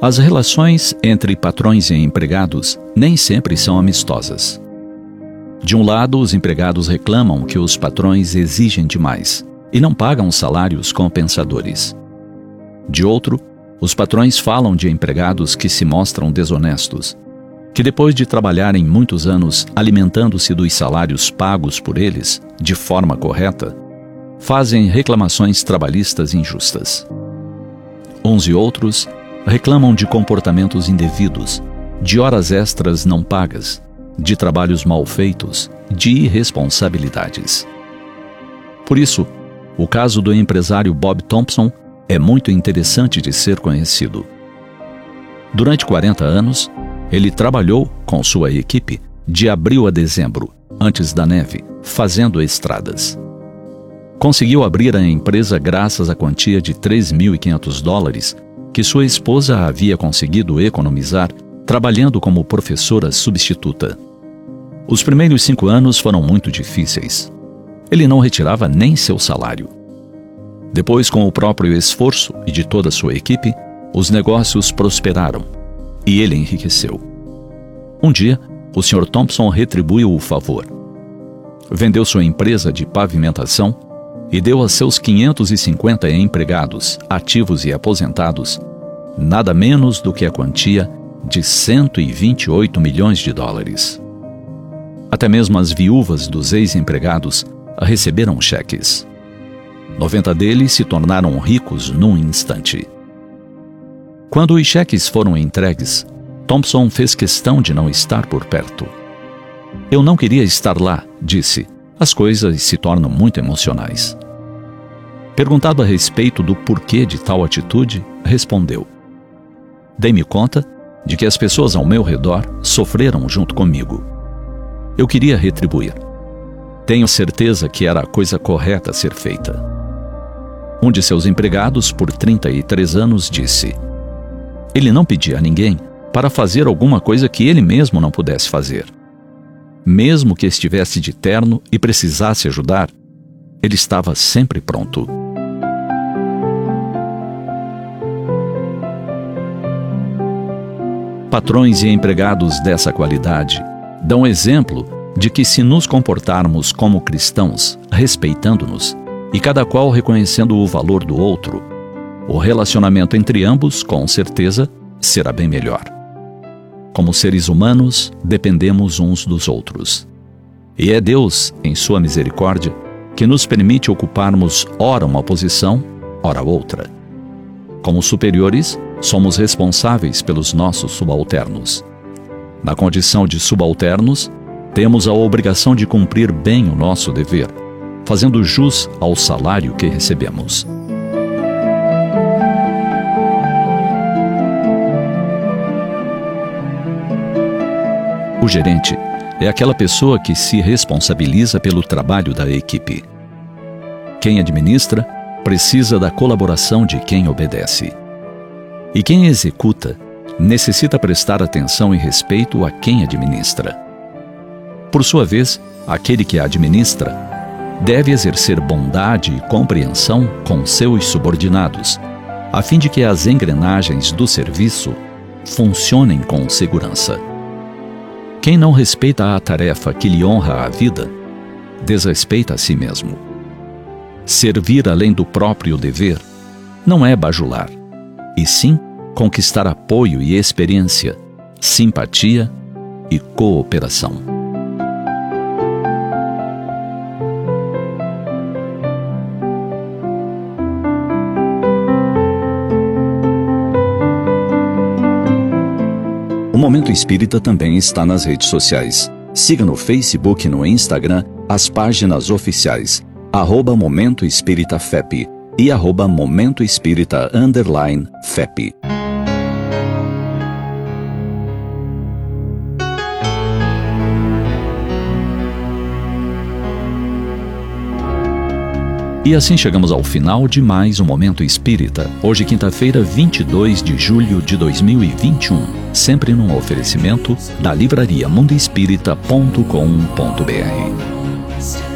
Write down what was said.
As relações entre patrões e empregados nem sempre são amistosas. De um lado, os empregados reclamam que os patrões exigem demais e não pagam salários compensadores. De outro, os patrões falam de empregados que se mostram desonestos, que depois de trabalharem muitos anos alimentando-se dos salários pagos por eles de forma correta, fazem reclamações trabalhistas injustas. Uns e outros reclamam de comportamentos indevidos, de horas extras não pagas, de trabalhos mal feitos, de irresponsabilidades. Por isso, o caso do empresário Bob Thompson é muito interessante de ser conhecido. Durante 40 anos, ele trabalhou com sua equipe de abril a dezembro, antes da neve, fazendo estradas. Conseguiu abrir a empresa graças à quantia de 3.500 dólares que sua esposa havia conseguido economizar trabalhando como professora substituta. Os primeiros cinco anos foram muito difíceis. Ele não retirava nem seu salário. Depois, com o próprio esforço e de toda sua equipe, os negócios prosperaram e ele enriqueceu. Um dia, o Sr. Thompson retribuiu o favor. Vendeu sua empresa de pavimentação e deu a seus 550 empregados, ativos e aposentados, nada menos do que a quantia de 128 milhões de dólares. Até mesmo as viúvas dos ex-empregados receberam cheques. 90 deles se tornaram ricos num instante. Quando os cheques foram entregues, Thompson fez questão de não estar por perto. Eu não queria estar lá, disse as coisas se tornam muito emocionais. Perguntado a respeito do porquê de tal atitude, respondeu: Dei-me conta de que as pessoas ao meu redor sofreram junto comigo. Eu queria retribuir. Tenho certeza que era a coisa correta a ser feita. Um de seus empregados, por 33 anos, disse: Ele não pedia a ninguém para fazer alguma coisa que ele mesmo não pudesse fazer. Mesmo que estivesse de terno e precisasse ajudar, ele estava sempre pronto. Patrões e empregados dessa qualidade dão exemplo de que, se nos comportarmos como cristãos, respeitando-nos e cada qual reconhecendo o valor do outro, o relacionamento entre ambos, com certeza, será bem melhor. Como seres humanos, dependemos uns dos outros. E é Deus, em Sua misericórdia, que nos permite ocuparmos ora uma posição, ora outra. Como superiores, somos responsáveis pelos nossos subalternos. Na condição de subalternos, temos a obrigação de cumprir bem o nosso dever, fazendo jus ao salário que recebemos. O gerente é aquela pessoa que se responsabiliza pelo trabalho da equipe. Quem administra precisa da colaboração de quem obedece. E quem executa necessita prestar atenção e respeito a quem administra. Por sua vez, aquele que administra deve exercer bondade e compreensão com seus subordinados, a fim de que as engrenagens do serviço funcionem com segurança. Quem não respeita a tarefa que lhe honra a vida, desrespeita a si mesmo. Servir além do próprio dever não é bajular, e sim conquistar apoio e experiência, simpatia e cooperação. O Momento Espírita também está nas redes sociais. Siga no Facebook e no Instagram as páginas oficiais arroba Momento Espírita FEP e arroba Momento Espírita Underline FEP. E assim chegamos ao final de mais um Momento Espírita, hoje quinta-feira, 22 de julho de 2021. Sempre num oferecimento da livraria mundoespírita.com.br.